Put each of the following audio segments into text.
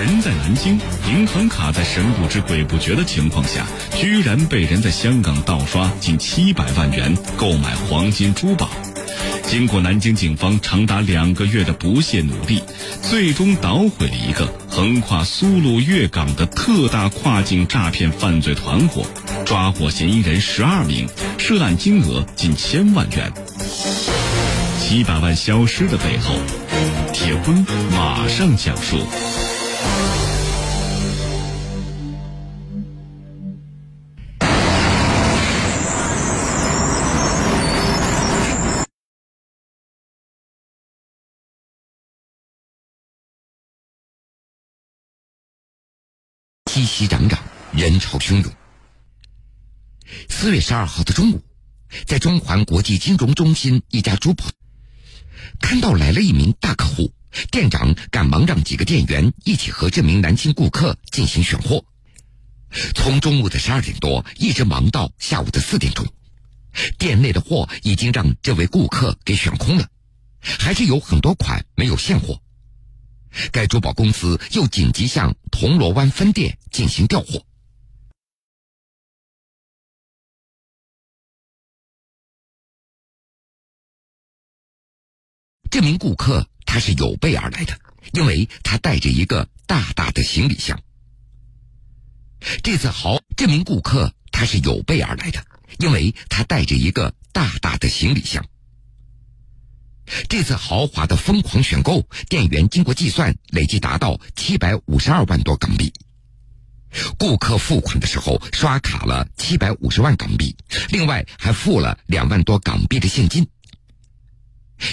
人在南京，银行卡在神不知鬼不觉的情况下，居然被人在香港盗刷近七百万元购买黄金珠宝。经过南京警方长达两个月的不懈努力，最终捣毁了一个横跨苏鲁粤港的特大跨境诈骗犯罪团伙，抓获嫌疑人十二名，涉案金额近千万元。七百万消失的背后，铁坤马上讲述。熙熙攘攘，人潮汹涌。四月十二号的中午，在中环国际金融中心一家珠宝，看到来了一名大客户，店长赶忙让几个店员一起和这名男性顾客进行选货。从中午的十二点多一直忙到下午的四点钟，店内的货已经让这位顾客给选空了，还是有很多款没有现货。该珠宝公司又紧急向铜锣湾分店进行调货。这名顾客他是有备而来的，因为他带着一个大大的行李箱。这次豪，这名顾客他是有备而来的，因为他带着一个大大的行李箱。这次豪华的疯狂选购，店员经过计算，累计达到七百五十二万多港币。顾客付款的时候刷卡了七百五十万港币，另外还付了两万多港币的现金。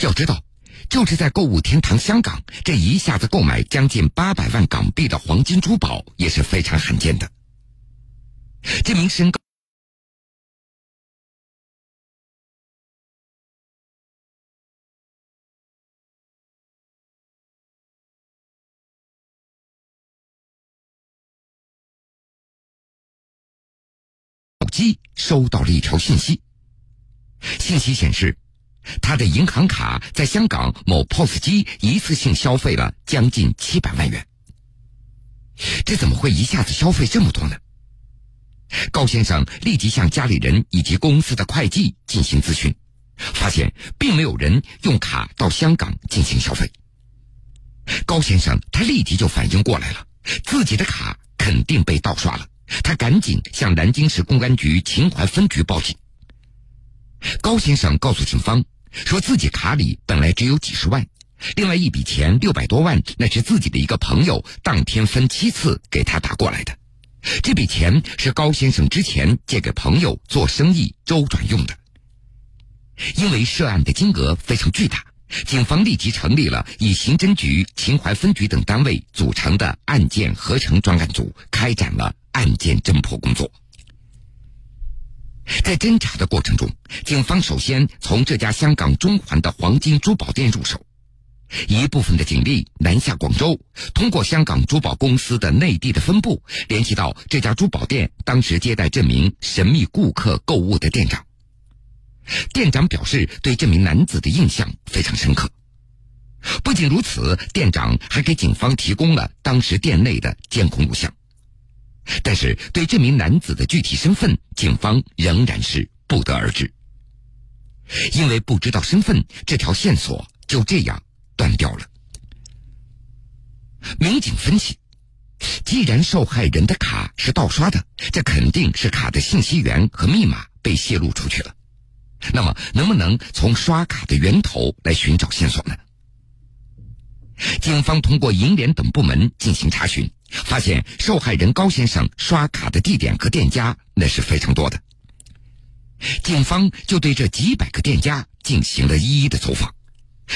要知道，就是在购物天堂香港，这一下子购买将近八百万港币的黄金珠宝也是非常罕见的。这名身高。机收到了一条信息，信息显示，他的银行卡在香港某 POS 机一次性消费了将近七百万元。这怎么会一下子消费这么多呢？高先生立即向家里人以及公司的会计进行咨询，发现并没有人用卡到香港进行消费。高先生他立即就反应过来了，自己的卡肯定被盗刷了。他赶紧向南京市公安局秦淮分局报警。高先生告诉警方，说自己卡里本来只有几十万，另外一笔钱六百多万，那是自己的一个朋友当天分七次给他打过来的。这笔钱是高先生之前借给朋友做生意周转用的。因为涉案的金额非常巨大，警方立即成立了以刑侦局、秦淮分局等单位组成的案件合成专案组，开展了。案件侦破工作，在侦查的过程中，警方首先从这家香港中环的黄金珠宝店入手，一部分的警力南下广州，通过香港珠宝公司的内地的分部联系到这家珠宝店当时接待这名神秘顾客购物的店长。店长表示对这名男子的印象非常深刻。不仅如此，店长还给警方提供了当时店内的监控录像。但是，对这名男子的具体身份，警方仍然是不得而知。因为不知道身份，这条线索就这样断掉了。民警分析，既然受害人的卡是盗刷的，这肯定是卡的信息源和密码被泄露出去了。那么，能不能从刷卡的源头来寻找线索呢？警方通过银联等部门进行查询。发现受害人高先生刷卡的地点和店家那是非常多的，警方就对这几百个店家进行了一一的走访，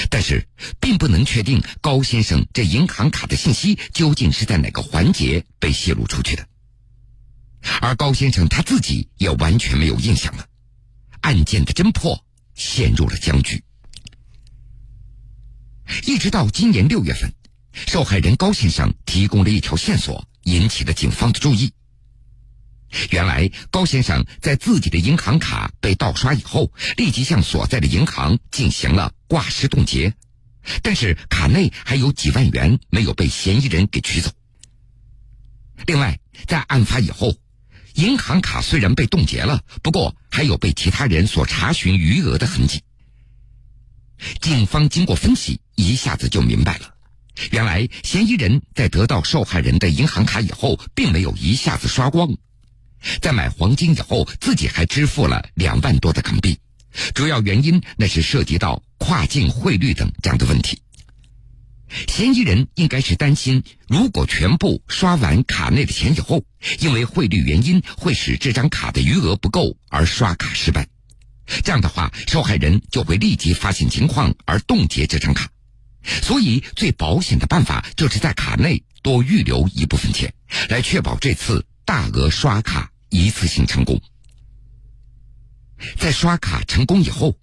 但是并不能确定高先生这银行卡的信息究竟是在哪个环节被泄露出去的，而高先生他自己也完全没有印象了，案件的侦破陷入了僵局，一直到今年六月份。受害人高先生提供了一条线索，引起了警方的注意。原来，高先生在自己的银行卡被盗刷以后，立即向所在的银行进行了挂失冻结，但是卡内还有几万元没有被嫌疑人给取走。另外，在案发以后，银行卡虽然被冻结了，不过还有被其他人所查询余额的痕迹。警方经过分析，一下子就明白了，原来嫌疑人在得到受害人的银行卡以后，并没有一下子刷光，在买黄金以后，自己还支付了两万多的港币。主要原因那是涉及到跨境汇率等这样的问题。嫌疑人应该是担心，如果全部刷完卡内的钱以后，因为汇率原因会使这张卡的余额不够而刷卡失败。这样的话，受害人就会立即发现情况而冻结这张卡。所以，最保险的办法就是在卡内多预留一部分钱，来确保这次大额刷卡一次性成功。在刷卡成功以后。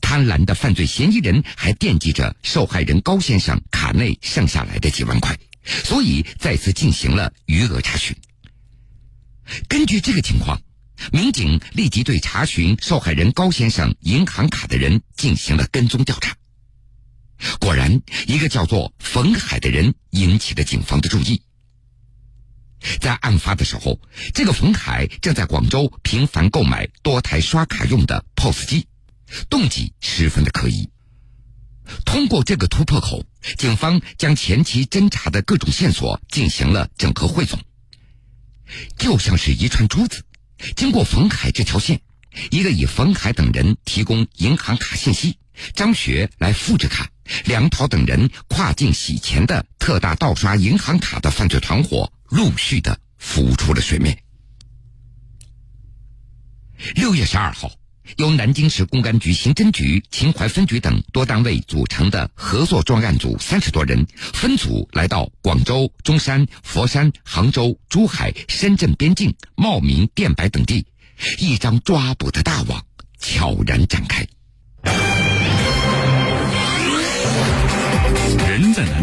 贪婪的犯罪嫌疑人还惦记着受害人高先生卡内剩下来的几万块，所以再次进行了余额查询。根据这个情况，民警立即对查询受害人高先生银行卡的人进行了跟踪调查。果然，一个叫做冯海的人引起了警方的注意。在案发的时候，这个冯海正在广州频繁购买多台刷卡用的 POS 机。动机十分的可疑。通过这个突破口，警方将前期侦查的各种线索进行了整合汇总，就像是一串珠子。经过冯海这条线，一个以冯海等人提供银行卡信息，张学来复制卡，梁涛等人跨境洗钱的特大盗刷银行卡的犯罪团伙，陆续的浮出了水面。六月十二号。由南京市公安局刑侦局、秦淮分局等多单位组成的合作专案组三十多人，分组来到广州、中山、佛山、杭州、珠海、深圳边境、茂名、电白等地，一张抓捕的大网悄然展开。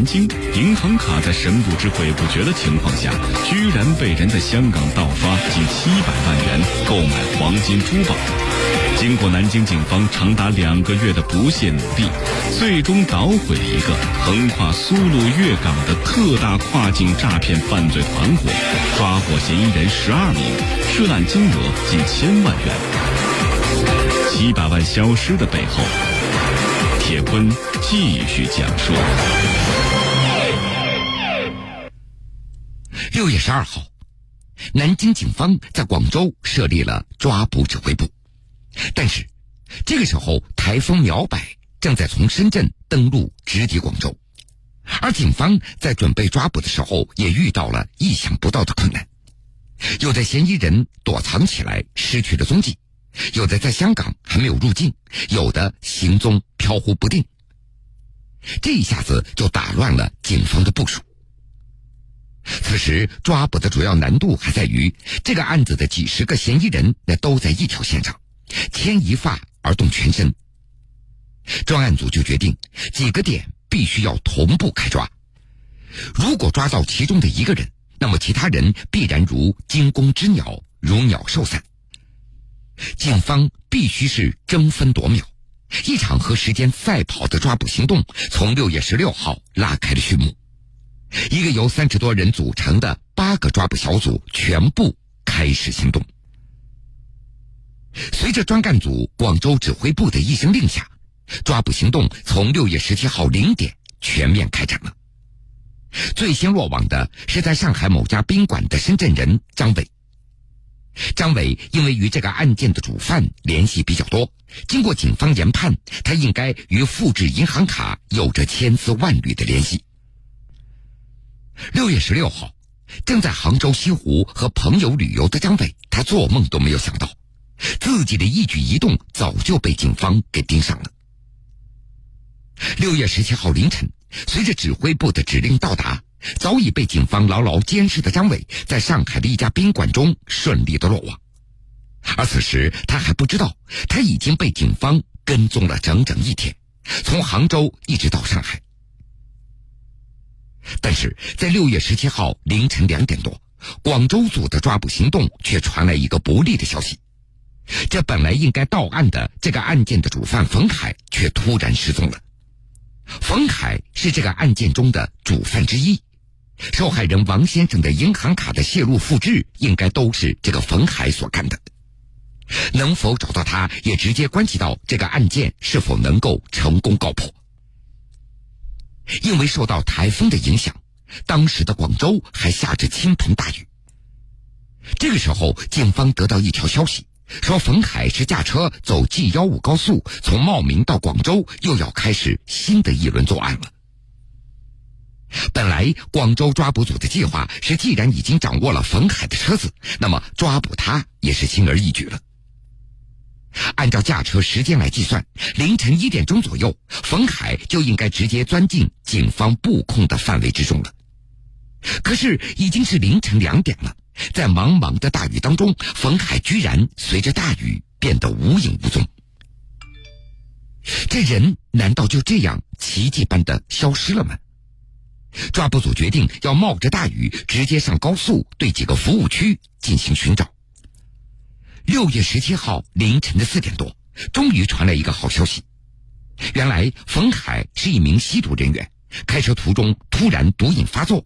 南京，银行卡在神不知鬼不觉的情况下，居然被人在香港盗刷近七百万元购买黄金珠宝。经过南京警方长达两个月的不懈努力，最终捣毁了一个横跨苏鲁粤港的特大跨境诈骗犯罪团伙，抓获嫌疑人十二名，涉案金额近千万元。七百万消失的背后，铁坤继续讲述。六月十二号，南京警方在广州设立了抓捕指挥部。但是，这个时候台风苗百正在从深圳登陆，直抵广州，而警方在准备抓捕的时候，也遇到了意想不到的困难。有的嫌疑人躲藏起来，失去了踪迹；有的在香港还没有入境；有的行踪飘忽不定。这一下子就打乱了警方的部署。此时抓捕的主要难度还在于，这个案子的几十个嫌疑人那都在一条线上。牵一发而动全身，专案组就决定几个点必须要同步开抓。如果抓到其中的一个人，那么其他人必然如惊弓之鸟，如鸟兽散。警方必须是争分夺秒，一场和时间赛跑的抓捕行动从六月十六号拉开了序幕。一个由三十多人组成的八个抓捕小组全部开始行动。随着专案组广州指挥部的一声令下，抓捕行动从六月十七号零点全面开展了。最先落网的是在上海某家宾馆的深圳人张伟。张伟因为与这个案件的主犯联系比较多，经过警方研判，他应该与复制银行卡有着千丝万缕的联系。六月十六号，正在杭州西湖和朋友旅游的张伟，他做梦都没有想到。自己的一举一动早就被警方给盯上了。六月十七号凌晨，随着指挥部的指令到达，早已被警方牢牢监视的张伟，在上海的一家宾馆中顺利的落网。而此时他还不知道，他已经被警方跟踪了整整一天，从杭州一直到上海。但是在六月十七号凌晨两点多，广州组的抓捕行动却传来一个不利的消息。这本来应该到案的这个案件的主犯冯凯却突然失踪了。冯凯是这个案件中的主犯之一，受害人王先生的银行卡的泄露复制，应该都是这个冯凯所干的。能否找到他，也直接关系到这个案件是否能够成功告破。因为受到台风的影响，当时的广州还下着倾盆大雨。这个时候，警方得到一条消息，说冯海是驾车走 G 幺五高速，从茂名到广州，又要开始新的一轮作案了。本来广州抓捕组的计划是，既然已经掌握了冯海的车子，那么抓捕他也是轻而易举了。按照驾车时间来计算，凌晨一点钟左右，冯海就应该直接钻进警方布控的范围之中了。可是已经是凌晨两点了，在茫茫的大雨当中，冯海居然随着大雨变得无影无踪。这人难道就这样奇迹般的消失了吗？抓捕组决定要冒着大雨，直接上高速，对几个服务区进行寻找。六月十七号凌晨的四点多，终于传来一个好消息。原来冯海是一名吸毒人员，开车途中突然毒瘾发作，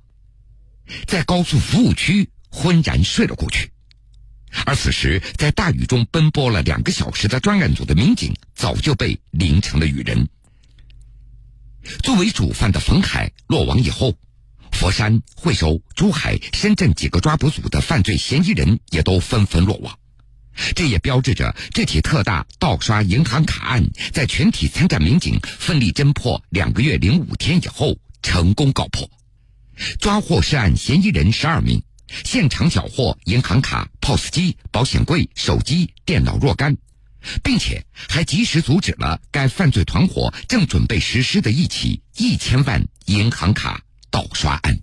在高速服务区昏然睡了过去。而此时在大雨中奔波了两个小时的专案组的民警，早就被淋成了雨人。作为主犯的冯海落网以后，佛山、惠州、珠海、深圳几个抓捕组的犯罪嫌疑人也都纷纷落网。这也标志着这起特大盗刷银行卡案，在全体参战民警奋力侦破两个月零五天以后，成功告破，抓获涉案嫌疑人十二名，现场缴获银行卡、POS 机、保险柜、手机、电脑若干，并且还及时阻止了该犯罪团伙正准备实施的一起一千万银行卡盗刷案。